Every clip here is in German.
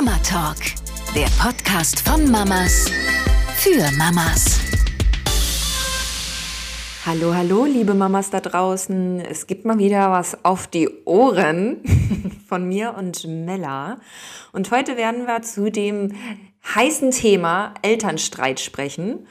Mama Talk, der Podcast von Mamas für Mamas. Hallo, hallo, liebe Mamas da draußen. Es gibt mal wieder was auf die Ohren von mir und Mella. Und heute werden wir zu dem heißen Thema Elternstreit sprechen.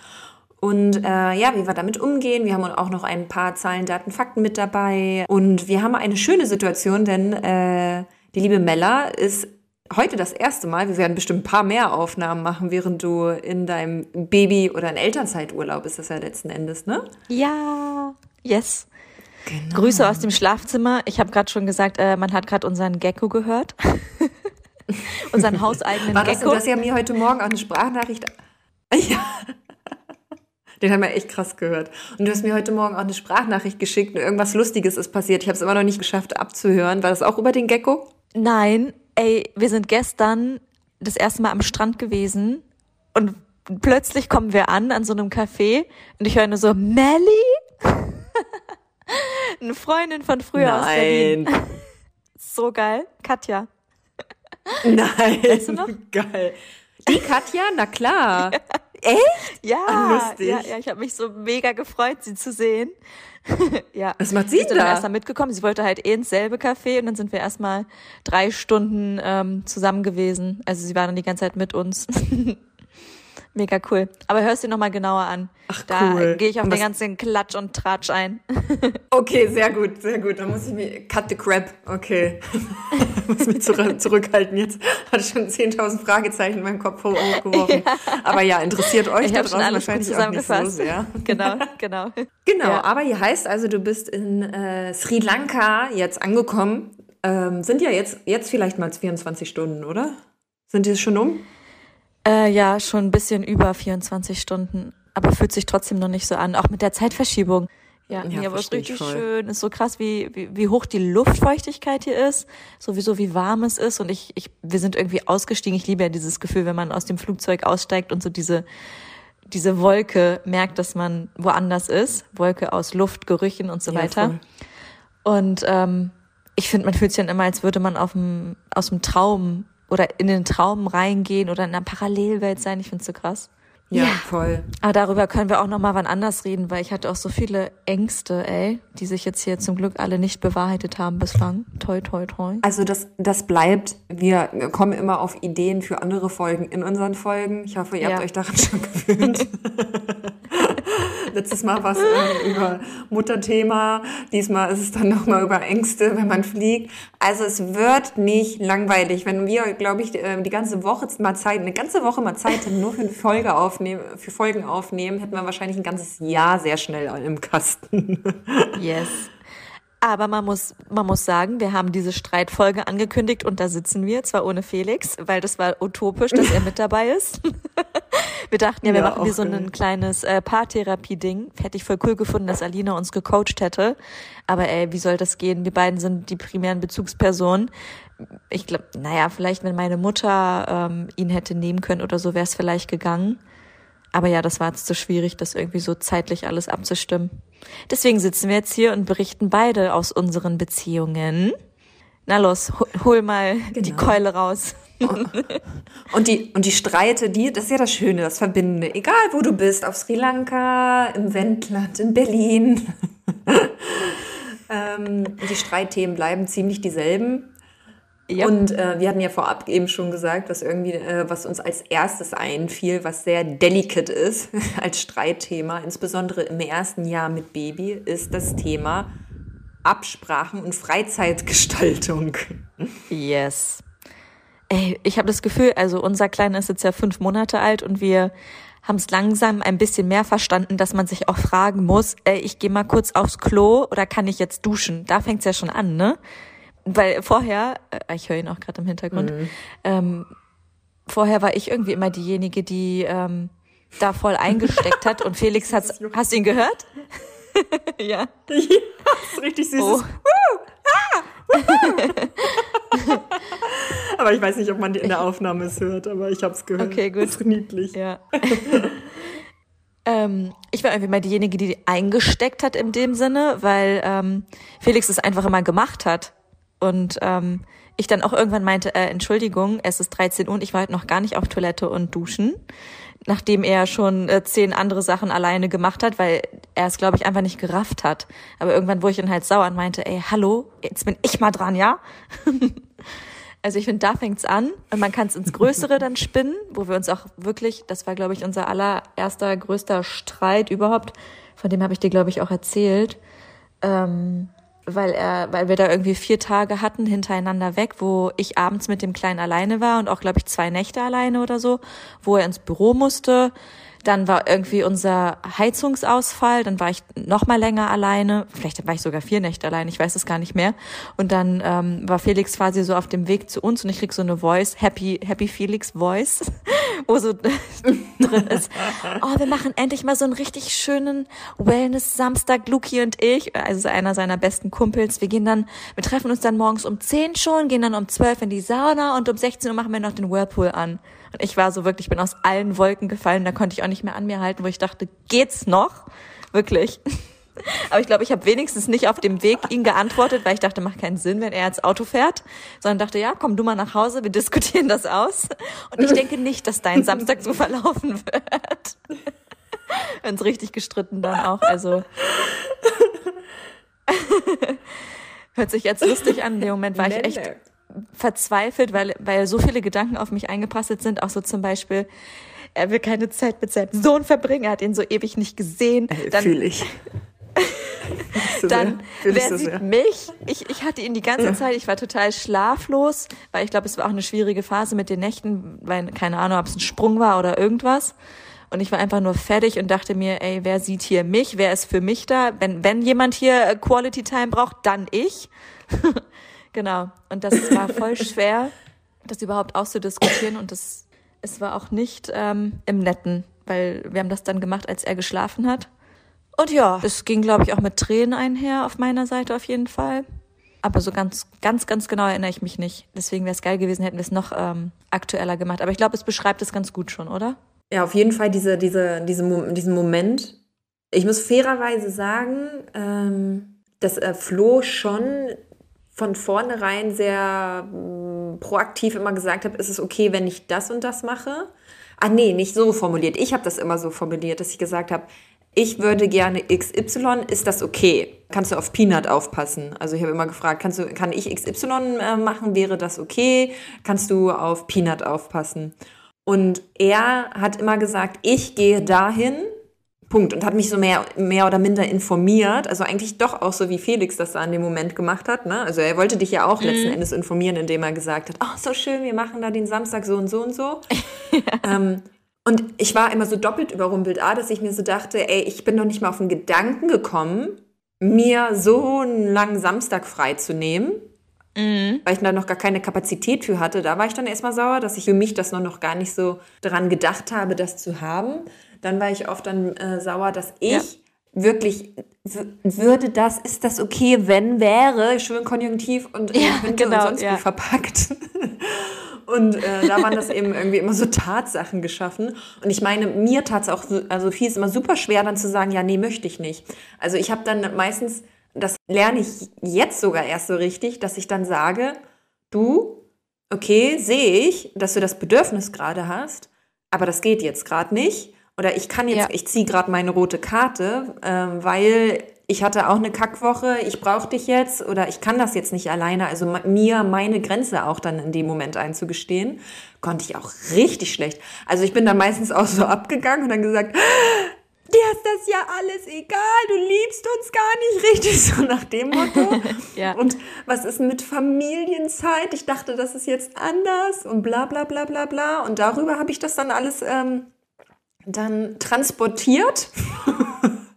Und äh, ja, wie wir damit umgehen. Wir haben auch noch ein paar Zahlen, Daten, Fakten mit dabei. Und wir haben eine schöne Situation, denn äh, die liebe Mella ist heute das erste Mal, wir werden bestimmt ein paar mehr Aufnahmen machen, während du in deinem Baby- oder in Elternzeiturlaub ist das ja letzten Endes, ne? Ja, yes. Genau. Grüße aus dem Schlafzimmer. Ich habe gerade schon gesagt, äh, man hat gerade unseren Gecko gehört. unseren hauseigenen War das, Gecko. Du hast ja mir heute Morgen auch eine Sprachnachricht. Ja. Den haben wir echt krass gehört. Und du hast mir heute Morgen auch eine Sprachnachricht geschickt und irgendwas Lustiges ist passiert. Ich habe es immer noch nicht geschafft abzuhören. War das auch über den Gecko? Nein, ey, wir sind gestern das erste Mal am Strand gewesen und plötzlich kommen wir an an so einem Café und ich höre nur so, Melly? Eine Freundin von früher Nein. aus Berlin. So geil. Katja. Nein. Weißt du? Geil. Die Katja? Na klar. Echt? Ja, Ah, lustig. ja, ja, ich habe mich so mega gefreut, sie zu sehen. ja. Was macht sie ist dann da? erst mal mitgekommen. Sie wollte halt eh ins selbe Café und dann sind wir erstmal drei Stunden ähm, zusammen gewesen. Also sie war dann die ganze Zeit mit uns. Mega cool. Aber hörst dir nochmal genauer an. Ach, da cool. gehe ich auf den ganzen Klatsch und Tratsch ein. Okay, sehr gut, sehr gut. Dann muss ich mir. Cut the crap. Okay. muss mich zurück, zurückhalten jetzt. Hatte schon 10.000 Fragezeichen in meinem Kopf hoch- hochgeworfen. Aber ja, interessiert euch Ich da draußen wahrscheinlich auch nicht so zusammengefasst. sehr. genau, genau. Genau, Ja. aber hier heißt also, du bist in äh, Sri Lanka jetzt angekommen. Ähm, sind ja jetzt, jetzt vielleicht mal 24 Stunden, oder? Sind die schon um? Äh, ja, schon ein bisschen über 24 Stunden, aber fühlt sich trotzdem noch nicht so an, auch mit der Zeitverschiebung. Ja, Ja, nee, aber es ist richtig schön. Ist so krass, wie, wie, wie hoch die Luftfeuchtigkeit hier ist, sowieso wie warm es ist. Und ich, ich, wir sind irgendwie ausgestiegen. Ich liebe ja dieses Gefühl, wenn man aus dem Flugzeug aussteigt und so diese, diese Wolke merkt, dass man woanders ist. Wolke aus Luft, Gerüchen und so Ja, weiter. voll. Und ähm, ich finde, man fühlt sich dann immer, als würde man auf dem, aus dem Traum oder in den Traum reingehen oder in einer Parallelwelt sein. Ich finde es so krass. Ja, Ja. voll. Aber darüber können wir auch noch mal wann anders reden, weil ich hatte auch so viele Ängste, ey, die sich jetzt hier zum Glück alle nicht bewahrheitet haben bislang. Toi, toi, toi. Also das, das bleibt. Wir kommen immer auf Ideen für andere Folgen in unseren Folgen. Ich hoffe, ihr habt Ja. euch daran schon gewöhnt. Letztes Mal war es äh, über Mutterthema. Diesmal ist es dann nochmal über Ängste, wenn man fliegt. Also es wird nicht langweilig. Wenn wir, glaube ich, äh, die ganze Woche mal Zeit, eine ganze Woche mal Zeit hätten, nur für Folge aufnehmen, für Folgen aufnehmen, hätten wir wahrscheinlich ein ganzes Jahr sehr schnell im Kasten. Yes. Aber man muss, man muss sagen, wir haben diese Streitfolge angekündigt und da sitzen wir, zwar ohne Felix, weil das war utopisch, dass er mit dabei ist. wir dachten ja, wir Ja, machen auch so ein kleines äh, Paartherapie-Ding. Hätte ich voll cool gefunden, dass Alina uns gecoacht hätte. Aber ey, wie soll das gehen? Wir beiden sind die primären Bezugspersonen. Ich glaube, naja, vielleicht, wenn meine Mutter ähm, ihn hätte nehmen können oder so, wäre es vielleicht gegangen. Aber ja, das war jetzt zu schwierig, das irgendwie so zeitlich alles abzustimmen. Deswegen sitzen wir jetzt hier und berichten beide aus unseren Beziehungen. Na los, hol, mal die Genau. Keule raus. Und die, und die Streite, die, das ist ja das Schöne, das Verbindende. Egal wo du bist, auf Sri Lanka, im Wendland, in Berlin. ähm, die Streitthemen bleiben ziemlich dieselben. Ja. Und äh, wir hatten ja vorab eben schon gesagt, was irgendwie, äh, was uns als erstes einfiel, was sehr delicate ist als Streitthema, insbesondere im ersten Jahr mit Baby, ist das Thema Absprachen und Freizeitgestaltung. Yes. Ey, ich habe das Gefühl, also unser Kleiner ist jetzt ja fünf Monate alt und wir haben es langsam ein bisschen mehr verstanden, dass man sich auch fragen muss, ey, ich gehe mal kurz aufs Klo oder kann ich jetzt duschen? Da fängt's ja schon an, ne? Weil vorher, äh, ich höre ihn auch gerade im Hintergrund, ähm, vorher war ich irgendwie immer diejenige, die ähm, da voll eingesteckt hat und Felix hat's, hast du ihn gehört? ja. Ja, das ist richtig süßes. Oh. aber ich weiß nicht, ob man die in der Aufnahme es hört, aber ich habe es gehört. Okay, gut. Das ist niedlich. Ja. ähm, ich war irgendwie mal diejenige, die eingesteckt hat in dem Sinne, weil ähm, Felix es einfach immer gemacht hat. Und ähm, ich dann auch irgendwann meinte, äh, Entschuldigung, es ist 13 Uhr und ich war halt noch gar nicht auf Toilette und duschen, nachdem er schon äh, zehn andere Sachen alleine gemacht hat, weil er es, glaube ich, einfach nicht gerafft hat. Aber irgendwann wurde ich dann halt sauer und meinte, ey, hallo, jetzt bin ich mal dran, ja? Also ich finde, da fängt's an und man kann es ins Größere dann spinnen, wo wir uns auch wirklich, das war, glaube ich, unser allererster größter Streit überhaupt, von dem habe ich dir, glaube ich, auch erzählt, ähm, weil er, weil wir da irgendwie vier Tage hatten hintereinander weg, wo ich abends mit dem Kleinen alleine war und auch, glaube ich, zwei Nächte alleine oder so, wo er ins Büro musste dann war irgendwie unser Heizungsausfall, dann war ich noch mal länger alleine, vielleicht war ich sogar vier Nächte allein, ich weiß es gar nicht mehr. Und dann ähm, war Felix quasi so auf dem Weg zu uns und ich krieg so eine Voice, Happy Happy Felix Voice, wo so drin ist. Oh, wir machen endlich mal so einen richtig schönen Wellness Samstag, Luki und ich, also einer seiner besten Kumpels. Wir gehen dann, wir treffen uns dann morgens um zehn schon, gehen dann um zwölf in die Sauna und um 16 Uhr machen wir noch den Whirlpool an. Und ich war so wirklich, bin aus allen Wolken gefallen, da konnte ich auch nicht mehr an mir halten, wo ich dachte, geht's noch? Wirklich. Aber ich glaube, ich habe wenigstens nicht auf dem Weg ihn geantwortet, weil ich dachte, macht keinen Sinn, wenn er ins Auto fährt, sondern dachte, ja, komm du mal nach Hause, wir diskutieren das aus. Und ich denke nicht, dass dein Samstag so verlaufen wird. Wenn es richtig gestritten dann auch, also. Hört sich jetzt lustig an. In dem Moment war ich echt verzweifelt, weil, weil so viele Gedanken auf mich eingeprasselt sind. Auch so zum Beispiel, er will keine Zeit mit seinem Sohn verbringen, er hat ihn so ewig nicht gesehen. Äh, dann, Fühl ich. dann, wer so sieht sehr. mich? Ich, ich hatte ihn die ganze Zeit, ich war total schlaflos, weil ich glaube, es war auch eine schwierige Phase mit den Nächten, weil keine Ahnung, ob es ein Sprung war oder irgendwas. Und ich war einfach nur fertig und dachte mir, ey, wer sieht hier mich? Wer ist für mich da? Wenn, wenn jemand hier Quality Time braucht, dann ich. Genau. Und das war voll schwer, das überhaupt auszudiskutieren. Und das, es war auch nicht ähm, im Netten, weil wir haben das dann gemacht, als er geschlafen hat. Und ja, es ging, glaube ich, auch mit Tränen einher auf meiner Seite auf jeden Fall. Aber so ganz, ganz, ganz genau erinnere ich mich nicht. Deswegen wäre es geil gewesen, hätten wir es noch ähm, aktueller gemacht. Aber ich glaube, es beschreibt es ganz gut schon, oder? Ja, auf jeden Fall diese, diese, diese, diesen Moment. Ich muss fairerweise sagen, ähm, dass äh, Flo schon von vornherein sehr mh, proaktiv immer gesagt habe, ist es okay, wenn ich das und das mache? Ah nee, nicht so formuliert. Ich habe das immer so formuliert, dass ich gesagt habe, ich würde gerne XY, ist das okay? Kannst du auf Peanut aufpassen? Also ich habe immer gefragt, kannst du, kann ich XY äh, machen? Wäre das okay? Kannst du auf Peanut aufpassen? Und er hat immer gesagt, ich gehe dahin, Punkt. Und hat mich so mehr, mehr oder minder informiert. Also eigentlich doch auch so, wie Felix das da in dem Moment gemacht hat. Ne? Also er wollte dich ja auch mhm. letzten Endes informieren, indem er gesagt hat, oh, so schön, wir machen da den Samstag so und so und so. ja. ähm, und ich war immer so doppelt überrumpelt, A, dass ich mir so dachte, ey, ich bin noch nicht mal auf den Gedanken gekommen, mir so einen langen Samstag frei zu nehmen. Mhm. Weil ich da noch gar keine Kapazität für hatte. Da war ich dann erstmal sauer, dass ich für mich das noch gar nicht so dran gedacht habe, das zu haben. Dann war ich oft dann äh, sauer, dass ich ja. wirklich würde das, ist das okay, wenn wäre, schön konjunktiv und äh, ja, könnte genau, und sonst ja. verpackt. Und äh, da waren das eben irgendwie immer so Tatsachen geschaffen. Und ich meine, mir tat es auch, also viel ist immer super schwer, dann zu sagen, ja, nee, möchte ich nicht. Also ich habe dann meistens, das lerne ich jetzt sogar erst so richtig, dass ich dann sage, du, okay, sehe ich, dass du das Bedürfnis gerade hast, aber das geht jetzt gerade nicht. Oder ich kann jetzt, ja. ich ziehe gerade meine rote Karte, äh, weil ich hatte auch eine Kackwoche, ich brauche dich jetzt oder ich kann das jetzt nicht alleine. Also mir meine Grenze auch dann in dem Moment einzugestehen, konnte ich auch richtig schlecht. Also ich bin dann meistens auch so abgegangen und dann gesagt, dir ist das ja alles egal, du liebst uns gar nicht richtig, so nach dem Motto. ja. Und was ist mit Familienzeit? Ich dachte, das ist jetzt anders und bla bla bla bla bla. Und darüber habe ich das dann alles ähm, dann transportiert.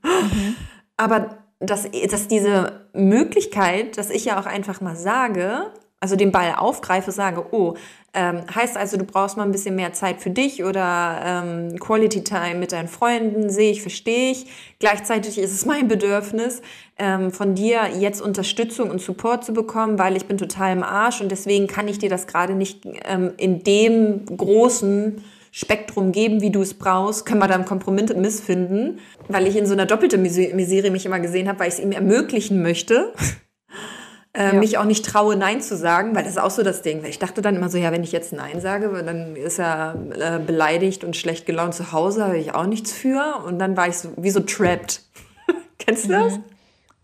mhm. Aber dass, dass diese Möglichkeit, dass ich ja auch einfach mal sage, also den Ball aufgreife, sage, oh, ähm, heißt also, du brauchst mal ein bisschen mehr Zeit für dich oder ähm, Quality Time mit deinen Freunden, sehe ich, verstehe ich. Gleichzeitig ist es mein Bedürfnis, ähm, von dir jetzt Unterstützung und Support zu bekommen, weil ich bin total im Arsch und deswegen kann ich dir das gerade nicht ähm, in dem großen Spektrum geben, wie du es brauchst, können wir da einen Kompromiss finden, weil ich in so einer doppelten Misere mich immer gesehen habe, weil ich es ihm ermöglichen möchte. äh, ja. mich auch nicht traue, Nein zu sagen, weil das ist auch so das Ding. Ich dachte dann immer so, ja, wenn ich jetzt Nein sage, dann ist er äh, beleidigt und schlecht gelaunt zu Hause, habe ich auch nichts für. Und dann war ich so wie so trapped. Kennst du das? Mhm.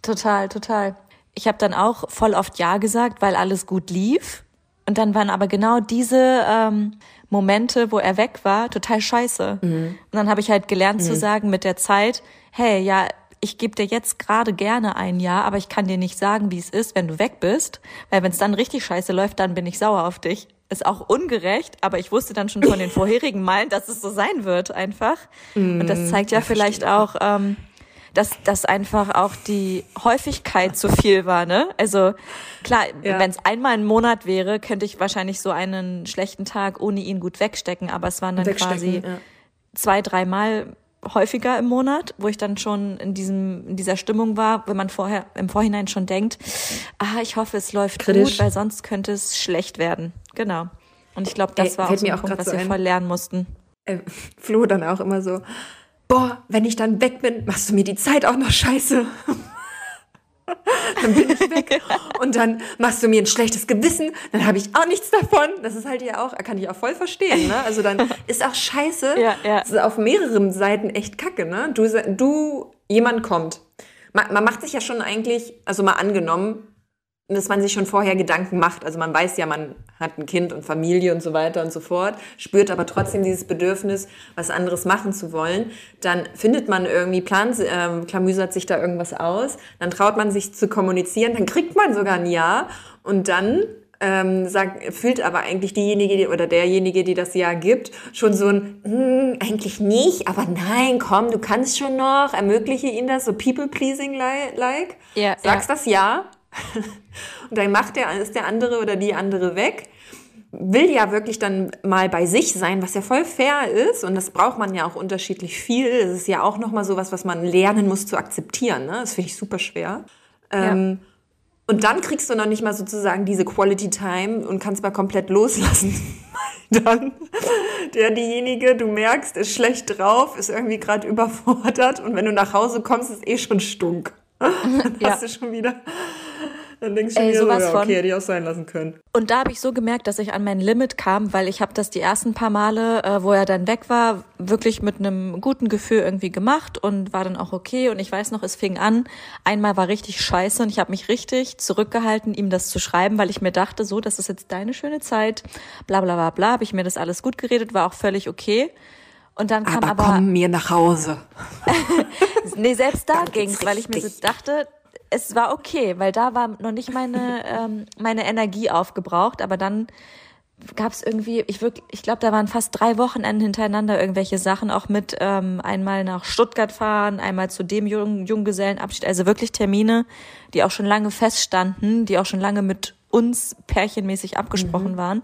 Total, total. Ich habe dann auch voll oft Ja gesagt, weil alles gut lief. Und dann waren aber genau diese ähm, Momente, wo er weg war, total scheiße. Mhm. Und dann habe ich halt gelernt mhm. zu sagen mit der Zeit, hey, ja, ich gebe dir jetzt gerade gerne ein Jahr, aber ich kann dir nicht sagen, wie es ist, wenn du weg bist, weil wenn es dann richtig scheiße läuft, dann bin ich sauer auf dich. Ist auch ungerecht, aber ich wusste dann schon von den vorherigen Malen, dass es so sein wird einfach. Mm, Und das mm, zeigt ja vielleicht auch, ähm, dass dass einfach auch die Häufigkeit zu viel war, ne? Also klar, ja. wenn es einmal im Monat wäre, könnte ich wahrscheinlich so einen schlechten Tag ohne ihn gut wegstecken, aber es waren dann quasi ja. zwei, dreimal häufiger im Monat, wo ich dann schon in diesem in dieser Stimmung war, wenn man vorher im Vorhinein schon denkt, ah, ich hoffe, es läuft Kritisch. gut, weil sonst könnte es schlecht werden. Genau. Und ich glaube, das Ey, war auch so ein Punkt, was so wir voll lernen mussten. Äh, Flo dann auch immer so, boah, wenn ich dann weg bin, machst du mir die Zeit auch noch scheiße. dann bin ich weg und dann machst du mir ein schlechtes Gewissen, dann habe ich auch nichts davon. Das ist halt ja auch, kann ich auch voll verstehen. Ne? Also dann ist auch scheiße. Ja, ja. Das ist auf mehreren Seiten echt kacke. Ne? Du, du, jemand kommt. Man, man macht sich ja schon eigentlich, also mal angenommen, dass man sich schon vorher Gedanken macht. Also man weiß ja, man hat ein Kind und Familie und so weiter und so fort, spürt aber trotzdem dieses Bedürfnis, was anderes machen zu wollen. Dann findet man irgendwie, plan, äh, klamüsert sich da irgendwas aus, dann traut man sich zu kommunizieren, dann kriegt man sogar ein Ja und dann ähm, sagt, fühlt aber eigentlich diejenige die, oder derjenige, die das Ja gibt, schon so ein, hm, eigentlich nicht, aber nein, komm, du kannst schon noch, ermögliche ihnen das, so people-pleasing-like. Ja, Sagst ja. das Ja und dann macht der, ist der andere oder die andere weg will ja wirklich dann mal bei sich sein, was ja voll fair ist und das braucht man ja auch unterschiedlich viel. Es ist ja auch nochmal sowas, was man lernen muss zu akzeptieren. Ne? Das finde ich super schwer. Ja. Ähm, und dann kriegst du noch nicht mal sozusagen diese Quality Time und kannst mal komplett loslassen. dann der diejenige, du merkst, ist schlecht drauf, ist irgendwie gerade überfordert und wenn du nach Hause kommst, ist eh schon stunk. dann ja. hast du schon wieder dann denkst du Ey, dir, sowas so, ja, okay, hätte ich auch sein lassen können. Und da habe ich so gemerkt, dass ich an mein Limit kam, weil ich habe das die ersten paar Male, äh, wo er dann weg war, wirklich mit einem guten Gefühl irgendwie gemacht und war dann auch okay. Und ich weiß noch, es fing an, einmal war richtig scheiße und ich habe mich richtig zurückgehalten, ihm das zu schreiben, weil ich mir dachte, so, das ist jetzt deine schöne Zeit, bla bla bla bla, habe ich mir das alles gut geredet, war auch völlig okay. Und dann kam aber, aber komm mir nach Hause. nee, selbst da ging's, weil ich mir so dachte, es war okay, weil da war noch nicht meine, ähm, meine Energie aufgebraucht, aber dann gab es irgendwie, ich wirklich, ich glaube, da waren fast drei Wochenenden hintereinander irgendwelche Sachen, auch mit ähm, einmal nach Stuttgart fahren, einmal zu dem Jung Junggesellenabschied, also wirklich Termine, die auch schon lange feststanden, die auch schon lange mit uns pärchenmäßig abgesprochen mhm. waren.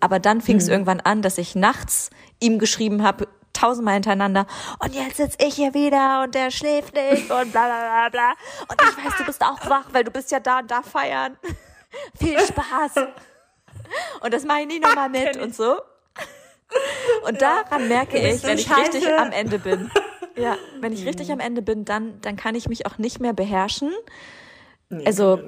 Aber dann fing es mhm. irgendwann an, dass ich nachts ihm geschrieben habe, tausendmal hintereinander und jetzt sitze ich hier wieder und der schläft nicht und bla bla bla bla. Und ich weiß, du bist auch wach, weil du bist ja da und da feiern. Viel Spaß. Und das mache ich nie nochmal mit und so. Und daran merke ich, wenn ich Scheiße. richtig am Ende bin. Ja, wenn ich richtig am Ende bin, dann, dann kann ich mich auch nicht mehr beherrschen. Nee, also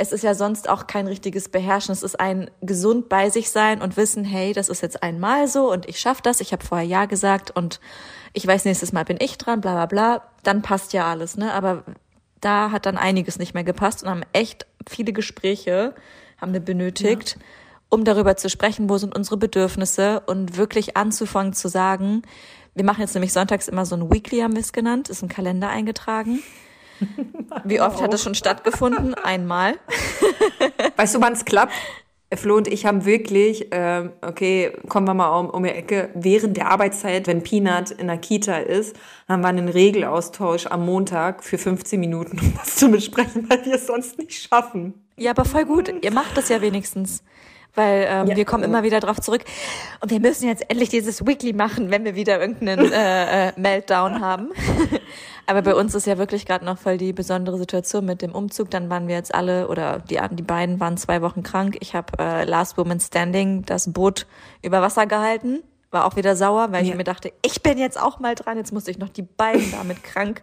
es ist ja sonst auch kein richtiges Beherrschen. Es ist ein gesund bei sich sein und wissen, hey, das ist jetzt einmal so und ich schaffe das. Ich habe vorher ja gesagt und ich weiß, nächstes Mal bin ich dran, bla bla bla. Dann passt ja alles, ne? Aber da hat dann einiges nicht mehr gepasst und haben echt viele Gespräche haben wir benötigt, ja. um darüber zu sprechen, wo sind unsere Bedürfnisse und wirklich anzufangen zu sagen, wir machen jetzt nämlich sonntags immer so ein Weekly, haben wir es genannt, ist im Kalender eingetragen wie oft hat das schon stattgefunden? Einmal. Weißt du, wann es klappt? Flo und ich haben wirklich, äh, okay, kommen wir mal um, um die Ecke, während der Arbeitszeit, wenn Peanut in der Kita ist, haben wir einen Regelaustausch am Montag für 15 Minuten, um das zu besprechen, weil wir es sonst nicht schaffen. Ja, aber voll gut. Ihr macht das ja wenigstens weil ähm, ja. wir kommen immer wieder drauf zurück. Und wir müssen jetzt endlich dieses Weekly machen, wenn wir wieder irgendeinen äh, äh, Meltdown haben. Aber bei uns ist ja wirklich gerade noch voll die besondere Situation mit dem Umzug. Dann waren wir jetzt alle oder die, die beiden waren zwei Wochen krank. Ich habe äh, Last Woman Standing das Boot über Wasser gehalten. War auch wieder sauer, weil ja. ich mir dachte, ich bin jetzt auch mal dran. Jetzt musste ich noch die beiden damit krank.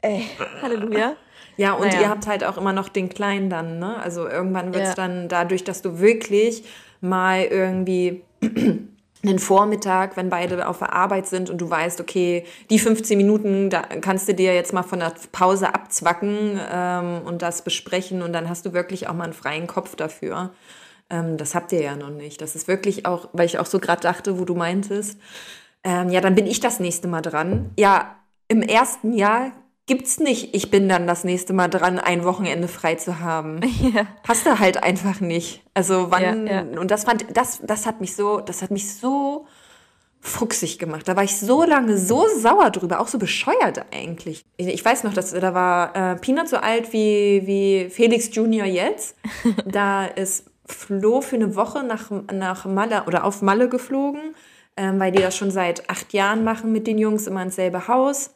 Ey, Halleluja. Ja, und Naja. ihr habt halt auch immer noch den Kleinen dann, ne? Also irgendwann wird es Ja. dann dadurch, dass du wirklich mal irgendwie einen Vormittag, wenn beide auf der Arbeit sind und du weißt, okay, die 15 Minuten, da kannst du dir jetzt mal von der Pause abzwacken ähm, und das besprechen und dann hast du wirklich auch mal einen freien Kopf dafür. Ähm, das habt ihr ja noch nicht. Das ist wirklich auch, weil ich auch so gerade dachte, wo du meintest, ähm, ja, dann bin ich das nächste Mal dran. Ja, im ersten Jahr gibt's nicht, ich bin dann das nächste Mal dran, ein Wochenende frei zu haben. Ja. Hast du halt einfach nicht. Also wann Ja, ja. und das fand das das hat mich so, das hat mich so fuchsig gemacht. Da war ich so lange so sauer drüber, auch so bescheuert eigentlich. Ich, ich weiß noch, dass da war äh, Peanut so alt wie wie Felix Junior jetzt. da ist Flo für eine Woche nach nach Malle oder auf Malle geflogen, ähm, weil die das schon seit acht Jahren machen mit den Jungs immer ins selbe Haus.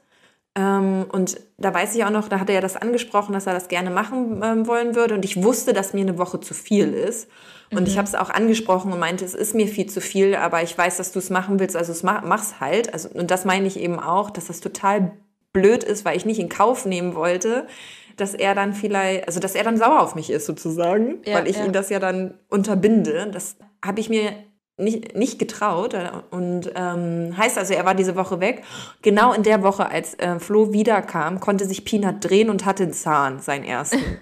Ähm, und da weiß ich auch noch, da hat er ja das angesprochen, dass er das gerne machen ähm, wollen würde. Und ich wusste, dass mir eine Woche zu viel ist. Und ich habe es auch angesprochen und meinte, es ist mir viel zu viel, aber ich weiß, dass du es machen willst, also es mach, mach's halt. Also, und das meine ich eben auch, dass das total blöd ist, weil ich nicht in Kauf nehmen wollte, dass er dann vielleicht, also dass er dann sauer auf mich ist sozusagen, Ja, weil ich ja. ihn das ja dann unterbinde. Das habe ich mir nicht, nicht getraut und ähm, heißt also, er war diese Woche weg. Genau in der Woche, als äh, Flo wiederkam, konnte sich Peanut drehen und hatte einen Zahn, seinen ersten.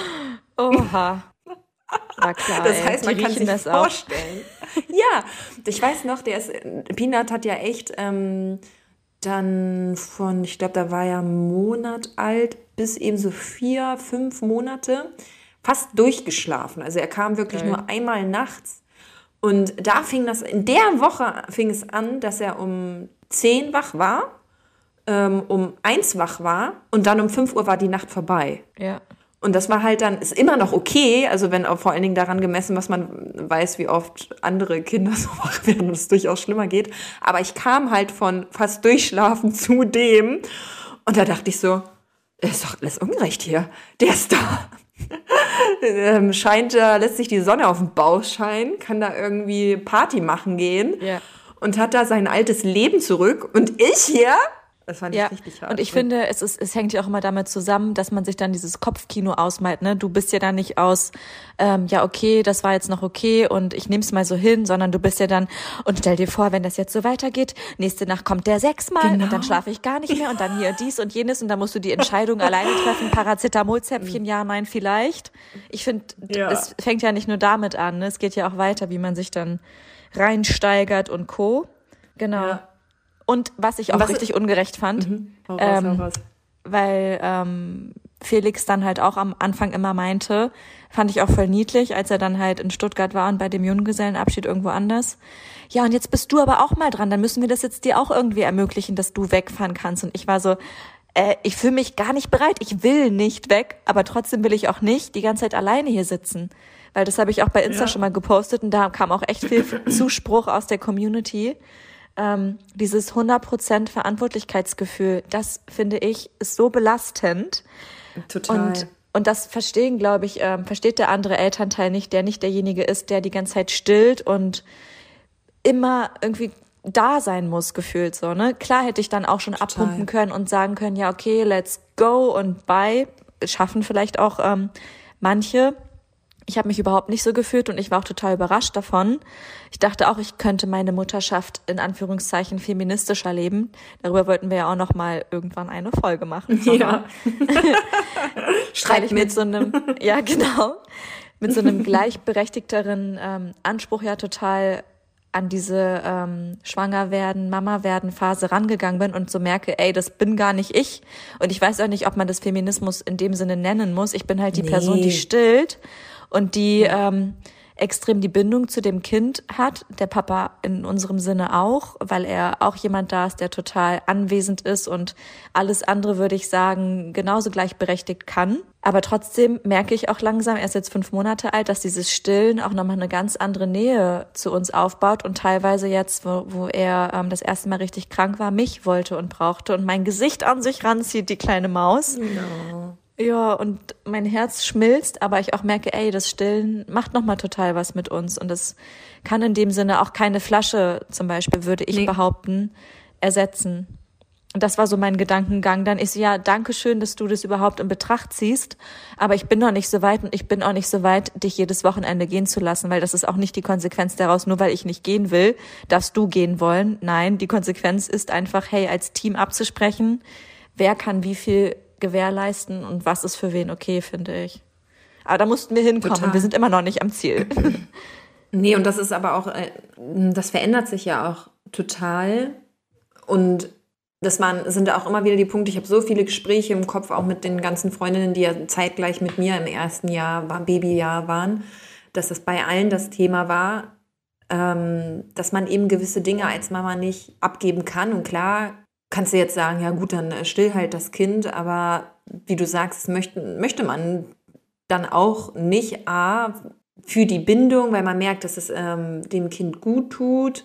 Oha. Klar. Das heißt, man kann sich das auch. vorstellen. ja, ich weiß noch, der ist, Peanut hat ja echt ähm, dann von, ich glaube, da war er einen Monat alt bis eben so vier, fünf Monate fast durchgeschlafen. Also er kam wirklich Geil. nur einmal nachts. Und da fing das, in der Woche fing es an, dass er um 10 wach war, ähm, um 1 wach war und dann um 5 Uhr war die Nacht vorbei. Ja. Und das war halt dann, ist immer noch okay, also wenn auch vor allen Dingen daran gemessen, was man weiß, wie oft andere Kinder so wach werden und es durchaus schlimmer geht. Aber ich kam halt von fast durchschlafen zu dem und da dachte ich so, ist doch alles ungerecht hier. Der ist da. ähm, scheint, da lässt sich die Sonne auf den Bauch scheinen, kann da irgendwie Party machen gehen Ja. und hat da sein altes Leben zurück. Und ich hier, das fand ich Ja, richtig hart. und ich finde, es, ist, es hängt ja auch immer damit zusammen, dass man sich dann dieses Kopfkino ausmalt. Ne? Du bist ja dann nicht aus, ähm, ja okay, das war jetzt noch okay und ich nehme es mal so hin, sondern du bist ja dann, und stell dir vor, wenn das jetzt so weitergeht, nächste Nacht kommt der sechsmal und Genau. dann schlafe ich gar nicht mehr und dann hier dies und jenes und dann musst du die Entscheidung alleine treffen, Paracetamolzäpfchen, ja, nein, vielleicht. Ich finde, Ja. es fängt ja nicht nur damit an, ne? es geht ja auch weiter, wie man sich dann reinsteigert und Co. Genau. Ja. Und was ich auch was- richtig ungerecht fand, Hau raus, ähm, weil ähm, Felix dann halt auch am Anfang immer meinte, fand ich auch voll niedlich, als er dann halt in Stuttgart war und bei dem Junggesellenabschied irgendwo anders. Ja, und jetzt bist du aber auch mal dran, dann müssen wir das jetzt dir auch irgendwie ermöglichen, dass du wegfahren kannst. Und ich war so, äh, ich fühle mich gar nicht bereit, ich will nicht weg, aber trotzdem will ich auch nicht die ganze Zeit alleine hier sitzen. Weil das habe ich auch bei Insta Ja. schon mal gepostet und da kam auch echt viel Zuspruch aus der Community ähm, dieses 100% Verantwortlichkeitsgefühl, das finde ich ist so belastend. Total. Und, und das verstehen, glaube ich, ähm, versteht der andere Elternteil nicht, der nicht derjenige ist, der die ganze Zeit stillt und immer irgendwie da sein muss, gefühlt so, ne? Klar hätte ich dann auch schon abpumpen können und sagen können, ja, okay, let's go und bye. Schaffen vielleicht auch ähm, manche. Ich habe mich überhaupt nicht so gefühlt und ich war auch total überrascht davon. Ich dachte auch, ich könnte meine Mutterschaft in Anführungszeichen feministischer leben. Darüber wollten wir ja auch noch mal irgendwann eine Folge machen. Ja. weil Streit ich mit so einem, ja genau, mit so einem gleichberechtigteren ähm, Anspruch ja total an diese ähm, schwanger werden, Mama werden Phase rangegangen bin und so merke, ey, das bin gar nicht ich. Und ich weiß auch nicht, ob man das Feminismus in dem Sinne nennen muss. Ich bin halt die Nee. Person, die stillt und die ähm, extrem die Bindung zu dem Kind hat. Der Papa in unserem Sinne auch, weil er auch jemand da ist, der total anwesend ist und alles andere, würde ich sagen, genauso gleichberechtigt kann. Aber trotzdem merke ich auch langsam, er ist jetzt fünf Monate alt, dass dieses Stillen auch nochmal eine ganz andere Nähe zu uns aufbaut und teilweise jetzt, wo, wo er ähm, das erste Mal richtig krank war, mich wollte und brauchte und mein Gesicht an sich ranzieht, die kleine Maus. Ja, und mein Herz schmilzt, aber ich auch merke, ey, das Stillen macht nochmal total was mit uns. Und das kann in dem Sinne auch keine Flasche zum Beispiel, würde ich Nee. behaupten, ersetzen. das war so mein Gedankengang. Dann ist so, ja, danke schön, dass du das überhaupt in Betracht ziehst. Aber ich bin noch nicht so weit und ich bin auch nicht so weit, dich jedes Wochenende gehen zu lassen, weil das ist auch nicht die Konsequenz daraus. Nur weil ich nicht gehen will, darfst du gehen wollen. Nein, die Konsequenz ist einfach, hey, als Team abzusprechen, wer kann wie viel gewährleisten und was ist für wen okay, finde ich. Aber da mussten wir hinkommen. Total. Wir sind immer noch nicht am Ziel. nee, und das ist aber auch, äh, das verändert sich ja auch total. Und das waren, sind auch immer wieder die Punkte, ich habe so viele Gespräche im Kopf, auch mit den ganzen Freundinnen, die ja zeitgleich mit mir im ersten Jahr, war, Babyjahr waren, dass das bei allen das Thema war, ähm, dass man eben gewisse Dinge als Mama nicht abgeben kann. Und klar kannst du jetzt sagen, ja gut, dann äh, still halt das Kind, aber wie du sagst, möchte, möchte man dann auch nicht A, für die Bindung, weil man merkt, dass es ähm, dem Kind gut tut.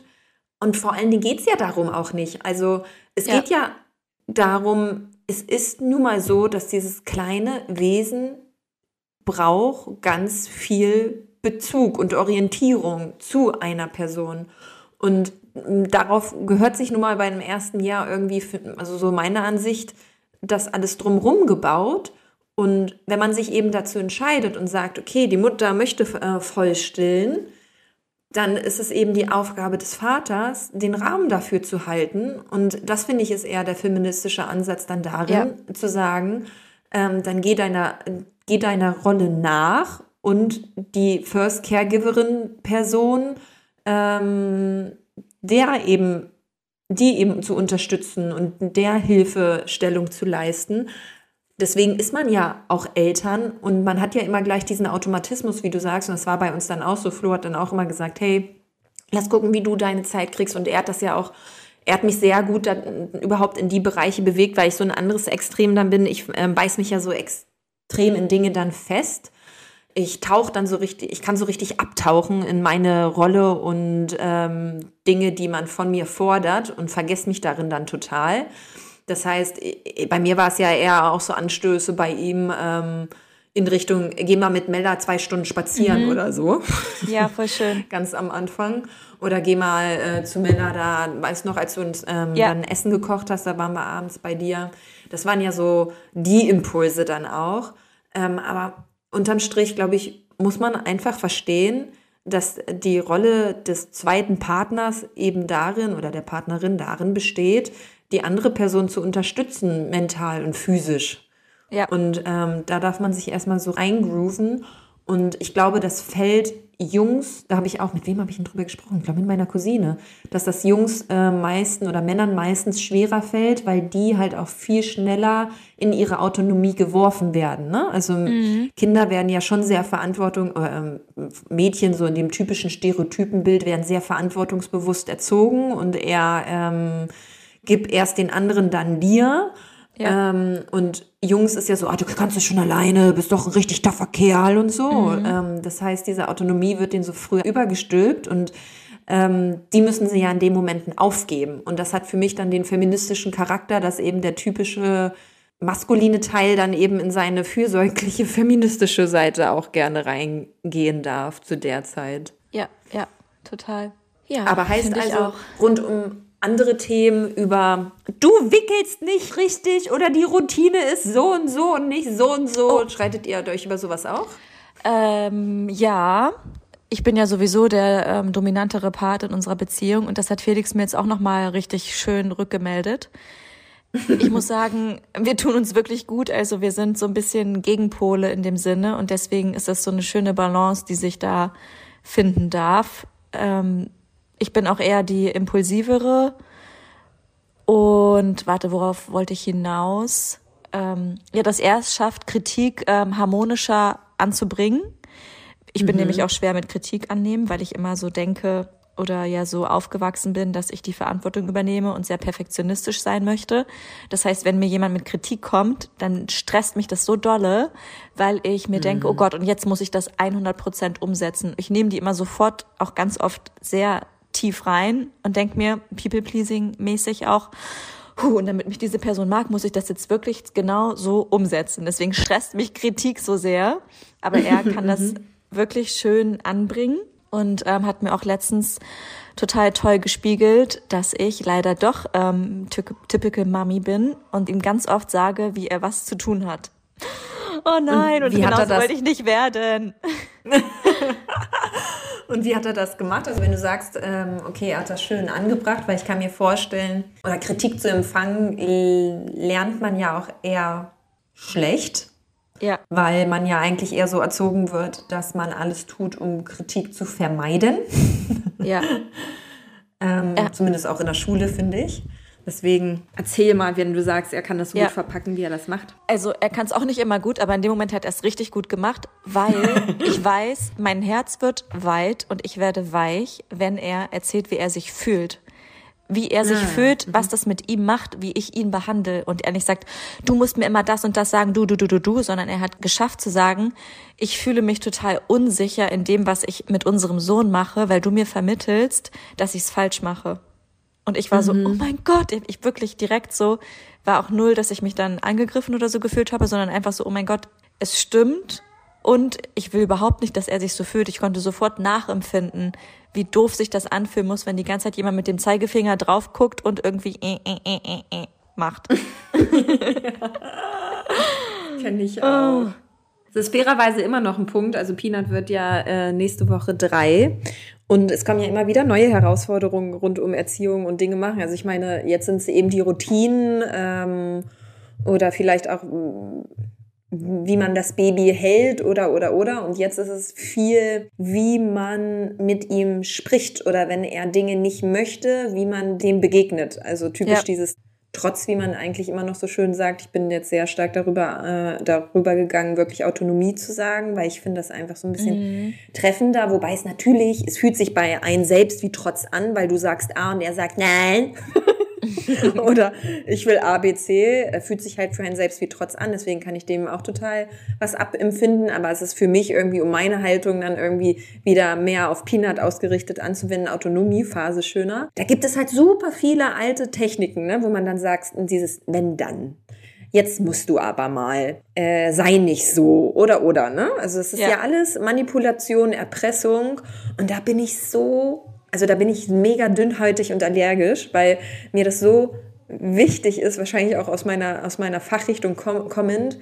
Und vor allen Dingen geht es ja darum auch nicht. Also es ja. geht ja darum, es ist nun mal so, dass dieses kleine Wesen braucht ganz viel Bezug und Orientierung zu einer Person. Und darauf gehört sich nun mal bei einem ersten Jahr irgendwie, also so meine Ansicht, das alles drumrum gebaut. Und wenn man sich eben dazu entscheidet und sagt, okay, die Mutter möchte äh, voll stillen, dann ist es eben die Aufgabe des Vaters, den Rahmen dafür zu halten. Und das finde ich ist eher der feministische Ansatz dann darin, ja. zu sagen, ähm, dann geh deiner, geh deiner Rolle nach und die First Caregiverin Person, ähm, der eben, die eben zu unterstützen und der Hilfestellung zu leisten. Deswegen ist man ja auch Eltern und man hat ja immer gleich diesen Automatismus, wie du sagst, und das war bei uns dann auch so. Flo hat dann auch immer gesagt, hey, lass gucken, wie du deine Zeit kriegst. Und er hat das ja auch, er hat mich sehr gut dann überhaupt in die Bereiche bewegt, weil ich so ein anderes Extrem dann bin. Ich äh, beiß mich ja so extrem in Dinge dann fest. Ich tauche dann so richtig, ich kann so richtig abtauchen in meine Rolle und ähm, Dinge, die man von mir fordert und vergesse mich darin dann total. Das heißt, bei mir war es ja eher auch so Anstöße bei ihm ähm, in Richtung, geh mal mit Mella zwei Stunden spazieren mhm. oder so. Ja, voll schön. Ganz am Anfang. Oder geh mal äh, zu Mella da, weißt noch, als du uns ähm, ja. dann Essen gekocht hast, da waren wir abends bei dir. Das waren ja so die Impulse dann auch. Ähm, aber unterm Strich, glaube ich, muss man einfach verstehen, dass die Rolle des zweiten Partners eben darin oder der Partnerin darin besteht, die andere Person zu unterstützen, mental und physisch. Ja. Und ähm, da darf man sich erstmal so eingrooven. Und ich glaube, das fällt Jungs, da habe ich auch, mit wem habe ich denn drüber gesprochen? Ich glaube, mit meiner Cousine, dass das Jungs äh, meisten oder Männern meistens schwerer fällt, weil die halt auch viel schneller in ihre Autonomie geworfen werden. Ne? Also mhm. Kinder werden ja schon sehr Verantwortung, äh, Mädchen so in dem typischen Stereotypenbild werden sehr verantwortungsbewusst erzogen und eher ähm, gib erst den anderen, dann dir. Ja. Ähm, und Jungs ist ja so, ah, du kannst es schon alleine, bist doch ein richtig taffer Kerl und so. Mhm. Ähm, das heißt, diese Autonomie wird denen so früh übergestülpt und ähm, die müssen sie ja in den Momenten aufgeben. Und das hat für mich dann den feministischen Charakter, dass eben der typische maskuline Teil dann eben in seine fürsorgliche feministische Seite auch gerne reingehen darf zu der Zeit. Ja, ja, total. Ja, aber heißt also rund um andere Themen über du wickelst nicht richtig oder die Routine ist so und so und nicht so und so. Oh. Schreitet ihr euch über sowas auch? Ähm, ja. Ich bin ja sowieso der ähm, dominantere Part in unserer Beziehung und das hat Felix mir jetzt auch nochmal richtig schön rückgemeldet. Ich muss sagen, wir tun uns wirklich gut. Also wir sind so ein bisschen Gegenpole in dem Sinne und deswegen ist das so eine schöne Balance, die sich da finden darf. Ähm, ich bin auch eher die impulsivere. Und warte, worauf wollte ich hinaus? Ähm, ja, das erst schafft, Kritik ähm, harmonischer anzubringen. Ich bin mhm. nämlich auch schwer mit Kritik annehmen, weil ich immer so denke oder ja so aufgewachsen bin, dass ich die Verantwortung übernehme und sehr perfektionistisch sein möchte. Das heißt, wenn mir jemand mit Kritik kommt, dann stresst mich das so dolle, weil ich mir mhm. denke, oh Gott, und jetzt muss ich das 100 Prozent umsetzen. Ich nehme die immer sofort auch ganz oft sehr tief rein und denke mir, People-Pleasing-mäßig auch, Puh, und damit mich diese Person mag, muss ich das jetzt wirklich genau so umsetzen. Deswegen stresst mich Kritik so sehr. Aber er kann das mhm. wirklich schön anbringen und ähm, hat mir auch letztens total toll gespiegelt, dass ich leider doch ähm, typical Mummy bin und ihm ganz oft sage, wie er was zu tun hat. Oh nein, und, und genau so wollte ich nicht werden. und wie hat er das gemacht? Also wenn du sagst, ähm, okay, er hat das schön angebracht, weil ich kann mir vorstellen, oder Kritik zu empfangen, lernt man ja auch eher schlecht. Ja. Weil man ja eigentlich eher so erzogen wird, dass man alles tut, um Kritik zu vermeiden. Ja. ähm, ja. Zumindest auch in der Schule, finde ich. Deswegen erzähl mal, wenn du sagst, er kann das so ja. gut verpacken, wie er das macht. Also er kann es auch nicht immer gut, aber in dem Moment hat er es richtig gut gemacht, weil ich weiß, mein Herz wird weit und ich werde weich, wenn er erzählt, wie er sich fühlt wie er sich ah, fühlt, was das mit ihm macht, wie ich ihn behandle. Und er nicht sagt, du musst mir immer das und das sagen, du, du, du, du, du, sondern er hat geschafft zu sagen, ich fühle mich total unsicher in dem, was ich mit unserem Sohn mache, weil du mir vermittelst, dass ich es falsch mache. Und ich war mhm. so, oh mein Gott, ich wirklich direkt so, war auch null, dass ich mich dann angegriffen oder so gefühlt habe, sondern einfach so, oh mein Gott, es stimmt. Und ich will überhaupt nicht, dass er sich so fühlt. Ich konnte sofort nachempfinden, wie doof sich das anfühlen muss, wenn die ganze Zeit jemand mit dem Zeigefinger drauf guckt und irgendwie äh, äh, äh, äh, äh macht. Kenne ich auch. Oh. Das ist fairerweise immer noch ein Punkt. Also Peanut wird ja äh, nächste Woche drei. Und es kommen ja immer wieder neue Herausforderungen rund um Erziehung und Dinge machen. Also ich meine, jetzt sind es eben die Routinen ähm, oder vielleicht auch wie man das Baby hält oder oder oder und jetzt ist es viel, wie man mit ihm spricht oder wenn er Dinge nicht möchte, wie man dem begegnet. Also typisch ja. dieses Trotz, wie man eigentlich immer noch so schön sagt, ich bin jetzt sehr stark darüber, äh, darüber gegangen, wirklich Autonomie zu sagen, weil ich finde das einfach so ein bisschen mhm. treffender, wobei es natürlich, es fühlt sich bei einem selbst wie Trotz an, weil du sagst A und er sagt Nein. Oder ich will ABC, er fühlt sich halt für einen selbst wie trotz an, deswegen kann ich dem auch total was abempfinden, aber es ist für mich irgendwie, um meine Haltung dann irgendwie wieder mehr auf Peanut ausgerichtet anzuwenden, Autonomiephase schöner. Da gibt es halt super viele alte Techniken, ne, wo man dann sagt, dieses wenn dann jetzt musst du aber mal, äh, sei nicht so oder oder, ne? Also es ist ja. ja alles Manipulation, Erpressung und da bin ich so also da bin ich mega dünnhäutig und allergisch, weil mir das so wichtig ist, wahrscheinlich auch aus meiner, aus meiner Fachrichtung kommend,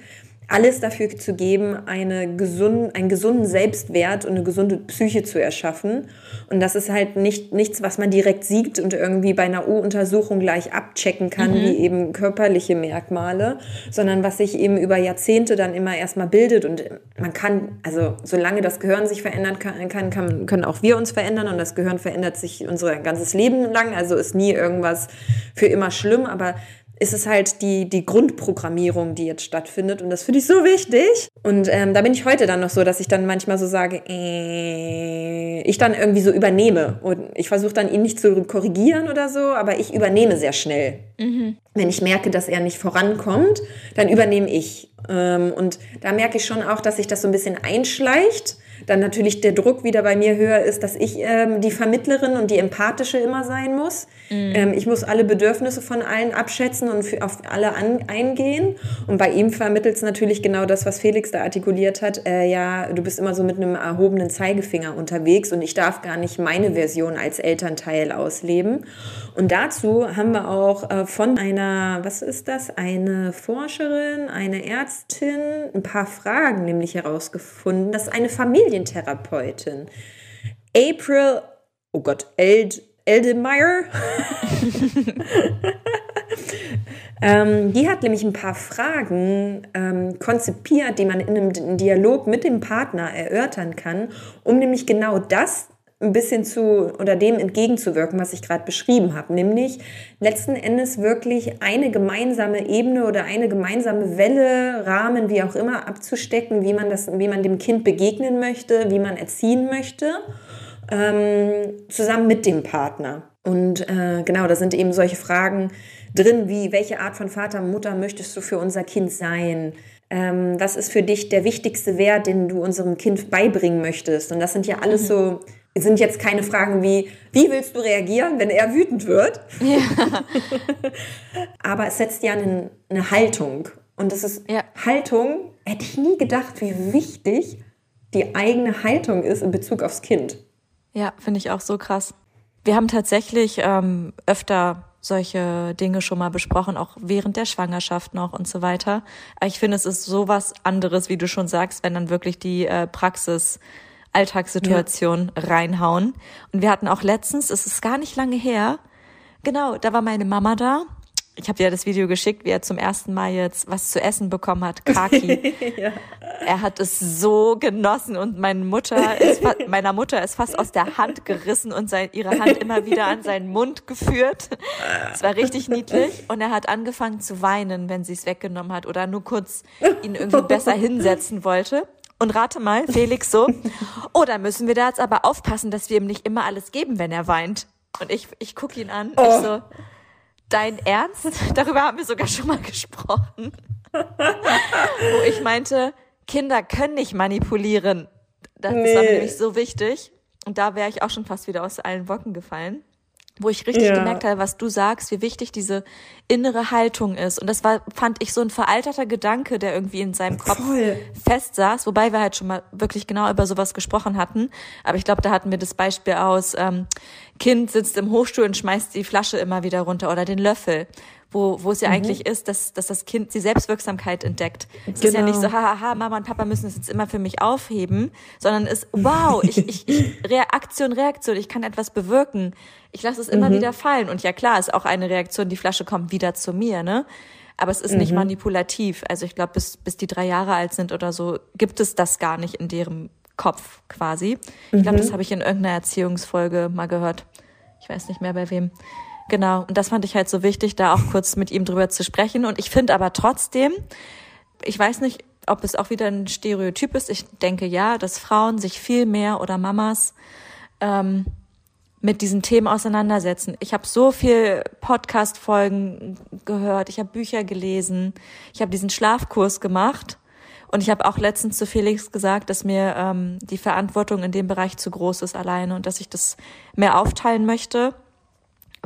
alles dafür zu geben, eine gesunden, einen gesunden Selbstwert und eine gesunde Psyche zu erschaffen. Und das ist halt nicht, nichts, was man direkt sieht und irgendwie bei einer U-Untersuchung gleich abchecken kann, mhm. wie eben körperliche Merkmale, sondern was sich eben über Jahrzehnte dann immer erstmal bildet. Und man kann, also solange das Gehirn sich verändern kann, kann, kann können auch wir uns verändern und das Gehirn verändert sich unser ganzes Leben lang. Also ist nie irgendwas für immer schlimm, aber ist es halt die, die Grundprogrammierung, die jetzt stattfindet. Und das finde ich so wichtig. Und ähm, da bin ich heute dann noch so, dass ich dann manchmal so sage, äh, ich dann irgendwie so übernehme. Und ich versuche dann ihn nicht zu korrigieren oder so, aber ich übernehme sehr schnell. Mhm. Wenn ich merke, dass er nicht vorankommt, dann übernehme ich. Ähm, und da merke ich schon auch, dass sich das so ein bisschen einschleicht dann natürlich der Druck wieder bei mir höher ist, dass ich ähm, die Vermittlerin und die Empathische immer sein muss. Mhm. Ähm, ich muss alle Bedürfnisse von allen abschätzen und für, auf alle an, eingehen. Und bei ihm vermittelt es natürlich genau das, was Felix da artikuliert hat. Äh, ja, du bist immer so mit einem erhobenen Zeigefinger unterwegs und ich darf gar nicht meine Version als Elternteil ausleben. Und dazu haben wir auch äh, von einer, was ist das, eine Forscherin, eine Ärztin, ein paar Fragen nämlich herausgefunden, dass eine Familientherapeutin, April, oh Gott, Eld, Eldemeyer, ähm, die hat nämlich ein paar Fragen ähm, konzipiert, die man in einem Dialog mit dem Partner erörtern kann, um nämlich genau das ein bisschen zu oder dem entgegenzuwirken, was ich gerade beschrieben habe, nämlich letzten Endes wirklich eine gemeinsame Ebene oder eine gemeinsame Welle, Rahmen, wie auch immer, abzustecken, wie man das, wie man dem Kind begegnen möchte, wie man erziehen möchte, ähm, zusammen mit dem Partner. Und äh, genau, da sind eben solche Fragen drin, wie welche Art von Vater, Mutter möchtest du für unser Kind sein? Ähm, was ist für dich der wichtigste Wert, den du unserem Kind beibringen möchtest? Und das sind ja alles mhm. so sind jetzt keine Fragen wie, wie willst du reagieren, wenn er wütend wird? Ja. Aber es setzt ja eine, eine Haltung. Und das ist ja. Haltung, hätte ich nie gedacht, wie wichtig die eigene Haltung ist in Bezug aufs Kind. Ja, finde ich auch so krass. Wir haben tatsächlich ähm, öfter solche Dinge schon mal besprochen, auch während der Schwangerschaft noch und so weiter. Aber ich finde, es ist sowas anderes, wie du schon sagst, wenn dann wirklich die äh, Praxis Alltagssituation ja. reinhauen. Und wir hatten auch letztens, es ist gar nicht lange her, genau, da war meine Mama da ich habe dir das Video geschickt, wie er zum ersten Mal jetzt was zu essen bekommen hat, Kaki. ja. Er hat es so genossen und meine Mutter ist, meiner Mutter ist fast aus der Hand gerissen und sein, ihre Hand immer wieder an seinen Mund geführt. Es war richtig niedlich und er hat angefangen zu weinen, wenn sie es weggenommen hat oder nur kurz ihn irgendwie besser hinsetzen wollte. Und rate mal, Felix so, oh, da müssen wir da jetzt aber aufpassen, dass wir ihm nicht immer alles geben, wenn er weint. Und ich, ich gucke ihn an, oh. ich so, Dein Ernst? Darüber haben wir sogar schon mal gesprochen. Wo ich meinte, Kinder können nicht manipulieren. Das, nee. war nämlich so wichtig. Und da wäre ich auch schon fast wieder aus allen Wolken gefallen wo ich richtig ja. gemerkt habe, was du sagst, wie wichtig diese innere Haltung ist. Und das war, fand ich, so ein veralterter Gedanke, der irgendwie in seinem Kopf Voll. festsaß, wobei wir halt schon mal wirklich genau über sowas gesprochen hatten. Aber ich glaube, da hatten wir das Beispiel aus, ähm, Kind sitzt im Hochstuhl und schmeißt die Flasche immer wieder runter oder den Löffel wo, wo es ja mhm. eigentlich ist, dass, dass das Kind die Selbstwirksamkeit entdeckt. Es genau. ist ja nicht so, hahaha, ha, Mama und Papa müssen es jetzt immer für mich aufheben, sondern es, wow, ich, ich, ich Reaktion, Reaktion, ich kann etwas bewirken. Ich lasse es immer mhm. wieder fallen. Und ja klar, ist auch eine Reaktion, die Flasche kommt wieder zu mir, ne? Aber es ist mhm. nicht manipulativ. Also ich glaube, bis, bis die drei Jahre alt sind oder so, gibt es das gar nicht in deren Kopf quasi. Ich glaube, das mhm. habe ich in irgendeiner Erziehungsfolge mal gehört. Ich weiß nicht mehr bei wem. Genau, und das fand ich halt so wichtig, da auch kurz mit ihm drüber zu sprechen. Und ich finde aber trotzdem, ich weiß nicht, ob es auch wieder ein Stereotyp ist. Ich denke ja, dass Frauen sich viel mehr oder Mamas ähm, mit diesen Themen auseinandersetzen. Ich habe so viel Podcast-Folgen gehört, ich habe Bücher gelesen, ich habe diesen Schlafkurs gemacht und ich habe auch letztens zu Felix gesagt, dass mir ähm, die Verantwortung in dem Bereich zu groß ist alleine und dass ich das mehr aufteilen möchte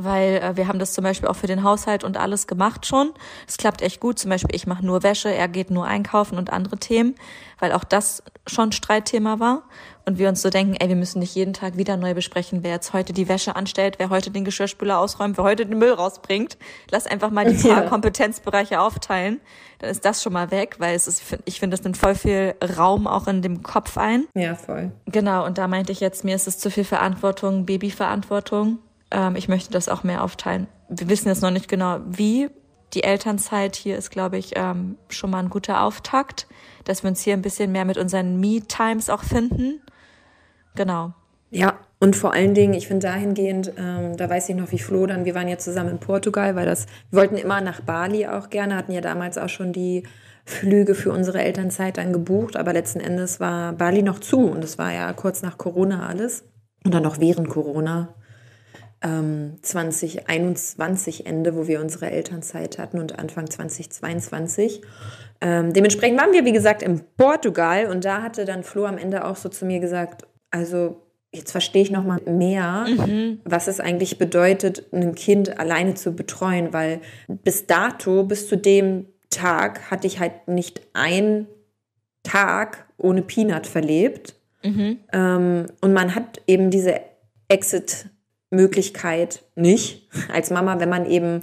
weil äh, wir haben das zum Beispiel auch für den Haushalt und alles gemacht schon. Es klappt echt gut. Zum Beispiel ich mache nur Wäsche, er geht nur einkaufen und andere Themen, weil auch das schon Streitthema war. Und wir uns so denken, ey, wir müssen nicht jeden Tag wieder neu besprechen, wer jetzt heute die Wäsche anstellt, wer heute den Geschirrspüler ausräumt, wer heute den Müll rausbringt. Lass einfach mal die paar ja. Kompetenzbereiche aufteilen. Dann ist das schon mal weg, weil es ist, ich finde, es nimmt voll viel Raum auch in dem Kopf ein. Ja, voll. Genau. Und da meinte ich jetzt, mir ist es zu viel Verantwortung, Babyverantwortung ähm, ich möchte das auch mehr aufteilen. Wir wissen jetzt noch nicht genau, wie. Die Elternzeit hier ist, glaube ich, ähm, schon mal ein guter Auftakt, dass wir uns hier ein bisschen mehr mit unseren Me-Times auch finden. Genau. Ja, und vor allen Dingen, ich finde dahingehend, ähm, da weiß ich noch, wie Flo dann, wir waren ja zusammen in Portugal, weil das, wir wollten immer nach Bali auch gerne, hatten ja damals auch schon die Flüge für unsere Elternzeit dann gebucht, aber letzten Endes war Bali noch zu und es war ja kurz nach Corona alles und dann noch während Corona ähm, 2021 Ende, wo wir unsere Elternzeit hatten und Anfang 2022. Ähm, dementsprechend waren wir, wie gesagt, in Portugal und da hatte dann Flo am Ende auch so zu mir gesagt, also jetzt verstehe ich noch mal mehr, mhm. was es eigentlich bedeutet, ein Kind alleine zu betreuen, weil bis dato, bis zu dem Tag, hatte ich halt nicht einen Tag ohne Peanut verlebt. Mhm. Ähm, und man hat eben diese Exit Möglichkeit nicht als Mama, wenn man eben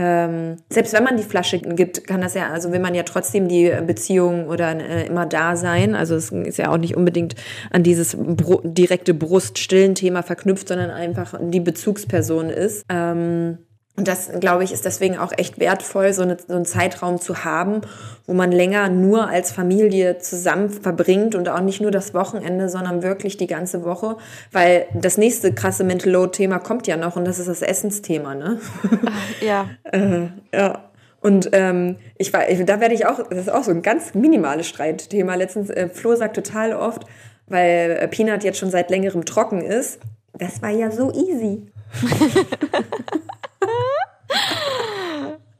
ähm, selbst wenn man die Flasche gibt, kann das ja, also will man ja trotzdem die Beziehung oder äh, immer da sein. Also es ist ja auch nicht unbedingt an dieses Br direkte Bruststillen-Thema verknüpft, sondern einfach die Bezugsperson ist. Ähm, und das, glaube ich, ist deswegen auch echt wertvoll, so, eine, so einen Zeitraum zu haben, wo man länger nur als Familie zusammen verbringt und auch nicht nur das Wochenende, sondern wirklich die ganze Woche. Weil das nächste krasse Mental Load-Thema kommt ja noch und das ist das Essensthema, ne? Ach, ja. äh, ja. Und ähm, ich war, da werde ich auch, das ist auch so ein ganz minimales Streitthema. Letztens, äh, Flo sagt total oft, weil äh, Peanut jetzt schon seit längerem trocken ist, das war ja so easy.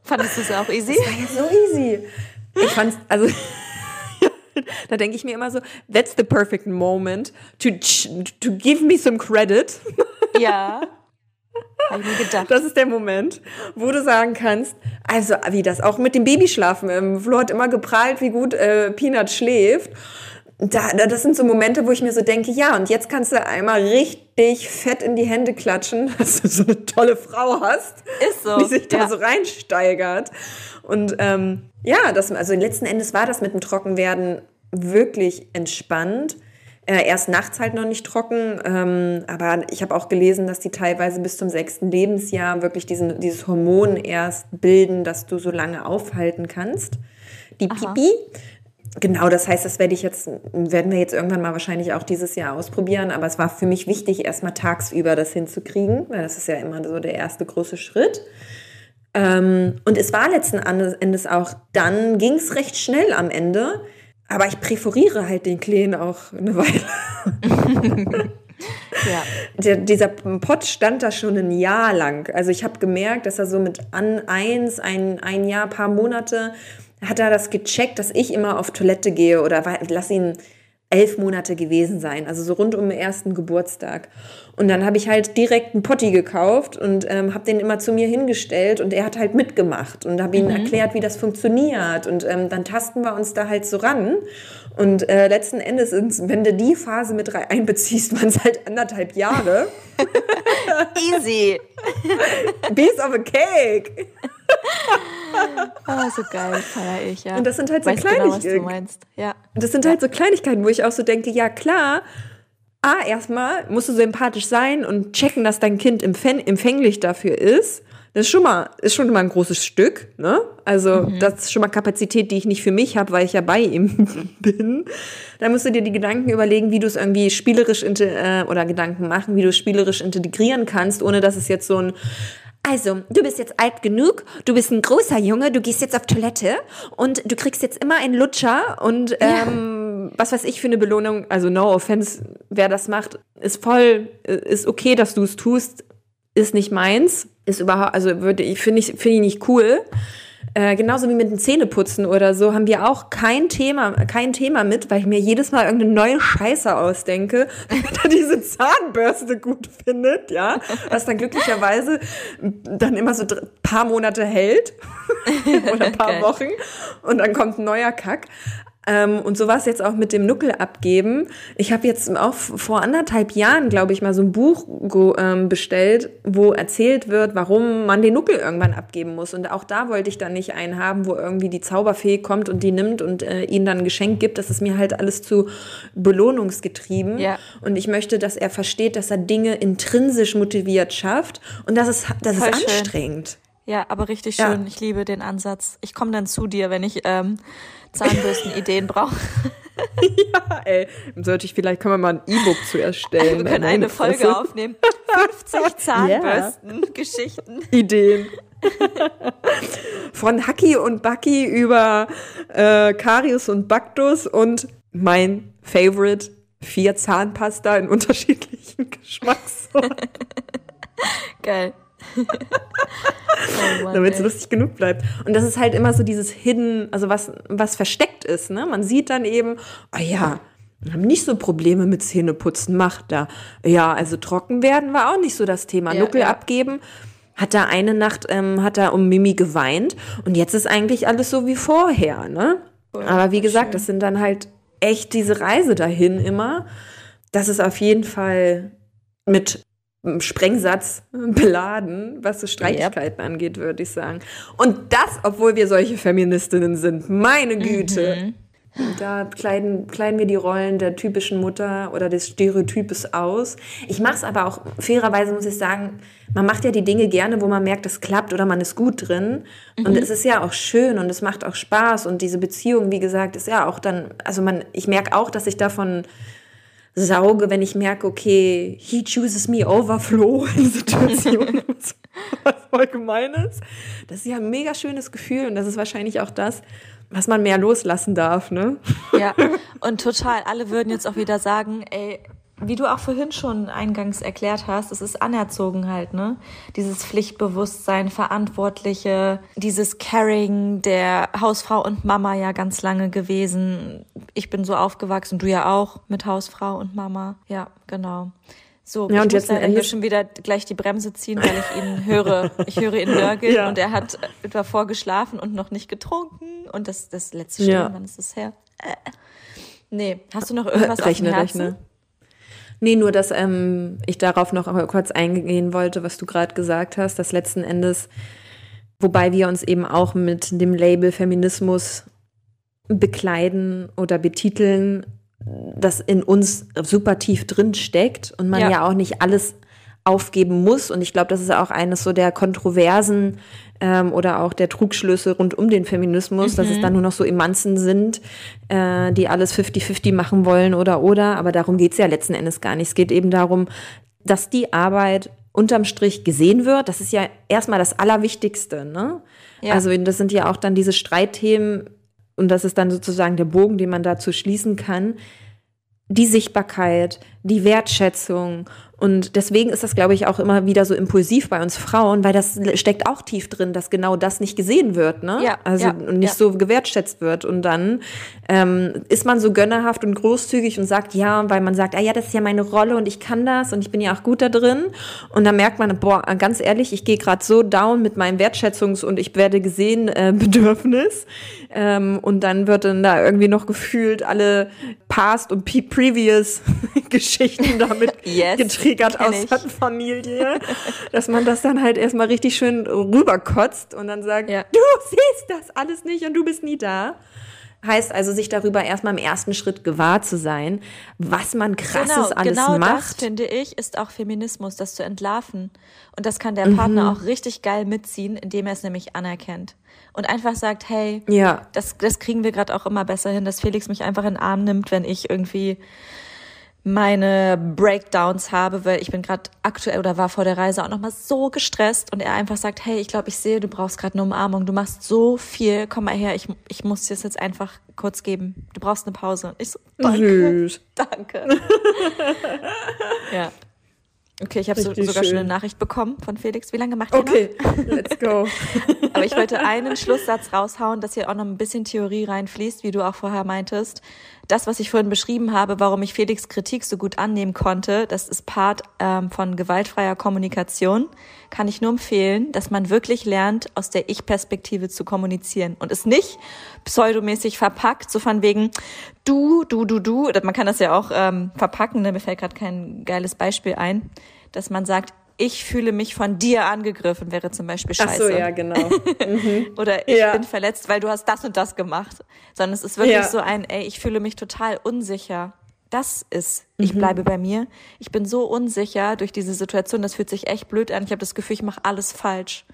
Fandest du es auch easy? Das war ja so easy. Ich fand's, also, da denke ich mir immer so, that's the perfect moment to, to give me some credit. Ja. Hab ich mir gedacht. Das ist der Moment, wo du sagen kannst, also wie das auch mit dem Babyschlafen. Ähm, Flo hat immer geprahlt, wie gut äh, Peanut schläft. Da, das sind so Momente, wo ich mir so denke, ja, und jetzt kannst du einmal richtig fett in die Hände klatschen, dass du so eine tolle Frau hast, Ist so, die sich da ja. so reinsteigert. Und ähm, ja, das, also letzten Endes war das mit dem Trockenwerden wirklich entspannt. Äh, erst nachts halt noch nicht trocken, ähm, aber ich habe auch gelesen, dass die teilweise bis zum sechsten Lebensjahr wirklich diesen, dieses Hormon erst bilden, dass du so lange aufhalten kannst. Die Pipi. Genau, das heißt, das werde ich jetzt, werden wir jetzt irgendwann mal wahrscheinlich auch dieses Jahr ausprobieren. Aber es war für mich wichtig, erstmal tagsüber das hinzukriegen, weil das ist ja immer so der erste große Schritt. Ähm, und es war letzten Endes auch, dann ging es recht schnell am Ende. Aber ich präferiere halt den Kleen auch eine Weile. Ja. Der, dieser Pott stand da schon ein Jahr lang. Also ich habe gemerkt, dass er so mit an eins, ein, ein Jahr, paar Monate, hat er das gecheckt, dass ich immer auf Toilette gehe oder war- lass ihn elf Monate gewesen sein, also so rund um den ersten Geburtstag. Und dann habe ich halt direkt einen Potti gekauft und ähm, habe den immer zu mir hingestellt und er hat halt mitgemacht und habe ihm erklärt, wie das funktioniert und ähm, dann tasten wir uns da halt so ran. Und äh, letzten Endes, wenn du die Phase mit einbeziehst, waren es halt anderthalb Jahre. Easy. Piece of a cake. Oh, so geil, feier ich, ja. Und das sind halt so Weiß genau, was du Kleinigkeiten. meinst. Ja. Das sind halt so Kleinigkeiten, wo ich auch so denke, ja klar, A, erstmal musst du so empathisch sein und checken, dass dein Kind empfäng empfänglich dafür ist. Das ist schon mal, ist schon mal ein großes Stück, ne? Also, das ist schon mal Kapazität, die ich nicht für mich habe, weil ich ja bei ihm bin. Da musst du dir die Gedanken überlegen, wie du es irgendwie spielerisch äh, oder Gedanken machen, wie du es spielerisch integrieren kannst, ohne dass es jetzt so ein also, du bist jetzt alt genug, du bist ein großer Junge, du gehst jetzt auf Toilette und du kriegst jetzt immer einen Lutscher und ähm, was weiß ich für eine Belohnung, also no offense, wer das macht, ist voll, ist okay, dass du es tust, ist nicht meins, ist überhaupt, also würde ich, finde ich, finde ich nicht cool. Äh, genauso wie mit dem Zähneputzen oder so haben wir auch kein Thema, kein Thema mit, weil ich mir jedes Mal irgendeine neue Scheiße ausdenke, damit er diese Zahnbürste gut findet, ja, was dann glücklicherweise dann immer so dr- paar Monate hält oder ein paar Geil. Wochen und dann kommt ein neuer Kack. Ähm, und so war es jetzt auch mit dem Nuckel abgeben. Ich habe jetzt auch vor anderthalb Jahren, glaube ich, mal so ein Buch ähm, bestellt, wo erzählt wird, warum man den Nuckel irgendwann abgeben muss. Und auch da wollte ich dann nicht einen haben, wo irgendwie die Zauberfee kommt und die nimmt und äh, ihnen dann ein Geschenk gibt. Das ist mir halt alles zu belohnungsgetrieben. Ja. Und ich möchte, dass er versteht, dass er Dinge intrinsisch motiviert schafft. Und das ist, das ist Voll schön. anstrengend. Ja, aber richtig Ja. schön. Ich liebe den Ansatz. Ich komme dann zu dir, wenn ich ähm, Zahnbürsten-Ideen brauche. Ja, ey, sollte ich vielleicht, können wir mal ein E-Book zu erstellen. Wir können eine Folge Fresse. aufnehmen. 50 Zahnbürsten-Geschichten. Ideen. Von Haki und Bucky über äh, Karius und Baktus und mein Favorite, vier Zahnpasta in unterschiedlichen Geschmackssorten, Geil. Oh damit es lustig genug bleibt. Und das ist halt immer so dieses Hidden, also was, was versteckt ist. Ne? Man sieht dann eben, oh ja, wir haben nicht so Probleme mit Zähneputzen, macht da. Ja, also trocken werden war auch nicht so das Thema. Ja, Nuckel ja. abgeben. Hat da eine Nacht, ähm, hat er um Mimi geweint und jetzt ist eigentlich alles so wie vorher, ne? Aber wie gesagt, das sind dann halt echt diese Reise dahin immer. Das ist auf jeden Fall mit Sprengsatz beladen, was so Streitigkeiten angeht, würde ich sagen. Und das, obwohl wir solche Feministinnen sind. Meine Güte. Da kleiden, kleiden wir die Rollen der typischen Mutter oder des Stereotypes aus. Ich mache es aber auch, fairerweise muss ich sagen, man macht ja die Dinge gerne, wo man merkt, es klappt oder man ist gut drin. Und es ist ja auch schön und es macht auch Spaß. Und diese Beziehung, wie gesagt, ist ja auch dann, also man, ich merke auch, dass ich davon sauge, wenn ich merke, okay, he chooses me over Flo in Situationen, was voll gemein. Das ist ja ein mega schönes Gefühl und das ist wahrscheinlich auch das, was man mehr loslassen darf, ne? Ja, und total. Alle würden jetzt auch wieder sagen, ey, wie du auch vorhin schon eingangs erklärt hast, es ist anerzogen halt, ne? Dieses Pflichtbewusstsein, Verantwortliche, dieses Caring der Hausfrau und Mama ja ganz lange gewesen. Ich bin so aufgewachsen, du ja auch mit Hausfrau und Mama. Ja, genau. So, Ja, ich und muss jetzt leider hier schon wieder gleich die Bremse ziehen, weil ich ihn höre. Ich höre ihn nörgeln Ja. und er hat davor geschlafen und noch nicht getrunken. Und das, das letzte Stillen, Ja. wann ist das her? Äh. Nee, hast du noch irgendwas rechne, auf dem Herzen? Rechne. Nee, nur dass ähm, ich darauf noch kurz eingehen wollte, was du gerade gesagt hast, dass letzten Endes, wobei wir uns eben auch mit dem Label Feminismus bekleiden oder betiteln, das in uns super tief drin steckt und man ja, ja auch nicht alles aufgeben muss. Und ich glaube, das ist auch eines so der Kontroversen ähm, oder auch der Trugschlüsse rund um den Feminismus, mhm. dass es mhm. dann nur noch so Emanzen sind, äh, die alles 50-50 machen wollen oder oder. Aber darum geht's ja letzten Endes gar nicht. Es geht eben darum, dass die Arbeit unterm Strich gesehen wird. Das ist ja erstmal das Allerwichtigste. Ne? Ja. Also das sind ja auch dann diese Streitthemen und das ist dann sozusagen der Bogen, den man dazu schließen kann. Die Sichtbarkeit, die Wertschätzung und deswegen ist das, glaube ich, auch immer wieder so impulsiv bei uns Frauen, weil das steckt auch tief drin, dass genau das nicht gesehen wird, ne? Ja, also ja, und nicht ja. so gewertschätzt wird. Und dann ähm, ist man so gönnerhaft und großzügig und sagt ja, weil man sagt, ah ja, das ist ja meine Rolle und ich kann das und ich bin ja auch gut da drin. Und dann merkt man, boah, ganz ehrlich, ich gehe gerade so down mit meinem Wertschätzungs- und ich werde gesehen äh, Bedürfnis. Ähm, und dann wird dann da irgendwie noch gefühlt alle Past und Previous Geschichten damit yes. getriggert aus der Familie, dass man das dann halt erstmal richtig schön rüberkotzt und dann sagt, ja. du siehst das alles nicht und du bist nie da. Heißt also, sich darüber erstmal im ersten Schritt gewahr zu sein, was man krasses genau, alles genau macht. Genau das, finde ich, ist auch Feminismus, das zu entlarven. Und das kann der Partner mhm. auch richtig geil mitziehen, indem er es nämlich anerkennt. Und einfach sagt, hey, ja. das, das kriegen wir gerade auch immer besser hin, dass Felix mich einfach in den Arm nimmt, wenn ich irgendwie meine Breakdowns habe, weil ich bin gerade aktuell oder war vor der Reise auch nochmal so gestresst und er einfach sagt, hey, ich glaube, ich sehe, du brauchst gerade eine Umarmung, du machst so viel, komm mal her, ich, ich muss dir das jetzt einfach kurz geben. Du brauchst eine Pause. Und ich so, danke, Süß. danke. ja. Okay, ich habe so, sogar schön. schon eine Nachricht bekommen von Felix. Wie lange macht ihr Okay, noch? let's go. Aber ich wollte einen Schlusssatz raushauen, dass hier auch noch ein bisschen Theorie reinfließt, wie du auch vorher meintest. Das, was ich vorhin beschrieben habe, warum ich Felix Kritik so gut annehmen konnte, das ist Part ähm, von gewaltfreier Kommunikation, kann ich nur empfehlen, dass man wirklich lernt, aus der Ich-Perspektive zu kommunizieren und es nicht pseudomäßig verpackt, so von wegen du, du, du, du. Man kann das ja auch ähm, verpacken, ne? mir fällt gerade kein geiles Beispiel ein, dass man sagt, ich fühle mich von dir angegriffen, wäre zum Beispiel scheiße. Ach so, ja, genau. Mhm. Oder ich ja. bin verletzt, weil du hast das und das gemacht. Sondern es ist wirklich ja. so ein, ey, ich fühle mich total unsicher. Das ist, ich mhm. bleibe bei mir. Ich bin so unsicher durch diese Situation, das fühlt sich echt blöd an. Ich habe das Gefühl, ich mache alles falsch.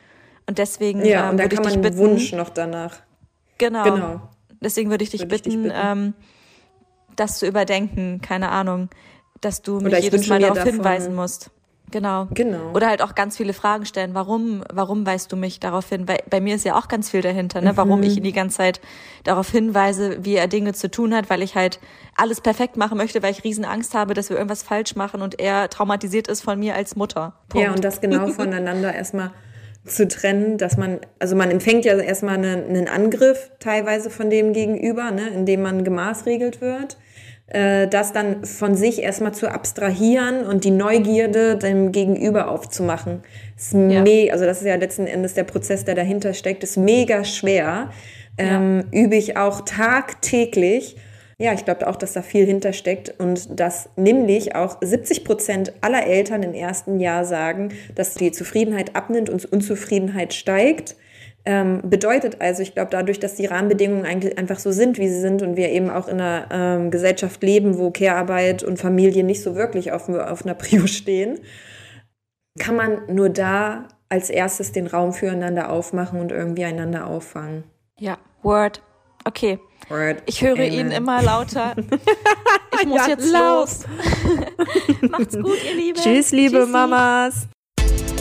Und deswegen ja, ähm, und da würde ich dich bitten. Wunsch noch danach. Genau. genau. Deswegen würde ich dich würde bitten, ich dich bitten. Ähm, das zu überdenken, keine Ahnung, dass du mich jedes Mal darauf hinweisen musst. Genau. Genau. Oder halt auch ganz viele Fragen stellen. Warum, warum weist du mich darauf hin? Weil bei mir ist ja auch ganz viel dahinter, ne? Mhm. Warum ich ihn die ganze Zeit darauf hinweise, wie er Dinge zu tun hat, weil ich halt alles perfekt machen möchte, weil ich riesen Angst habe, dass wir irgendwas falsch machen und er traumatisiert ist von mir als Mutter. Punkt. Ja, und das genau voneinander erstmal zu trennen, dass man, also man empfängt ja erstmal einen, einen Angriff teilweise von dem Gegenüber, ne, indem man gemaßregelt wird das dann von sich erstmal zu abstrahieren und die Neugierde dem Gegenüber aufzumachen. Ist ja. also das ist ja letzten Endes der Prozess, der dahinter steckt, ist mega schwer. Ähm, ja. Übe ich auch tagtäglich. Ja, ich glaube auch, dass da viel hintersteckt und dass nämlich auch 70 Prozent aller Eltern im ersten Jahr sagen, dass die Zufriedenheit abnimmt und Unzufriedenheit steigt. Ähm, bedeutet also, ich glaube, dadurch, dass die Rahmenbedingungen eigentlich einfach so sind, wie sie sind und wir eben auch in einer ähm, Gesellschaft leben, wo Care-Arbeit und Familie nicht so wirklich auf, auf einer Prio stehen, kann man nur da als erstes den Raum füreinander aufmachen und irgendwie einander auffangen. Ja, Word. Okay. Word. Ich höre Amen. ihn immer lauter. Ich muss ja, jetzt laut. los. Macht's gut, ihr Lieben. Tschüss, liebe Tschüssi. Mamas.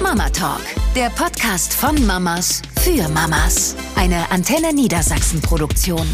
Mama Talk, der Podcast von Mamas für Mamas. Eine Antenne Niedersachsen Produktion.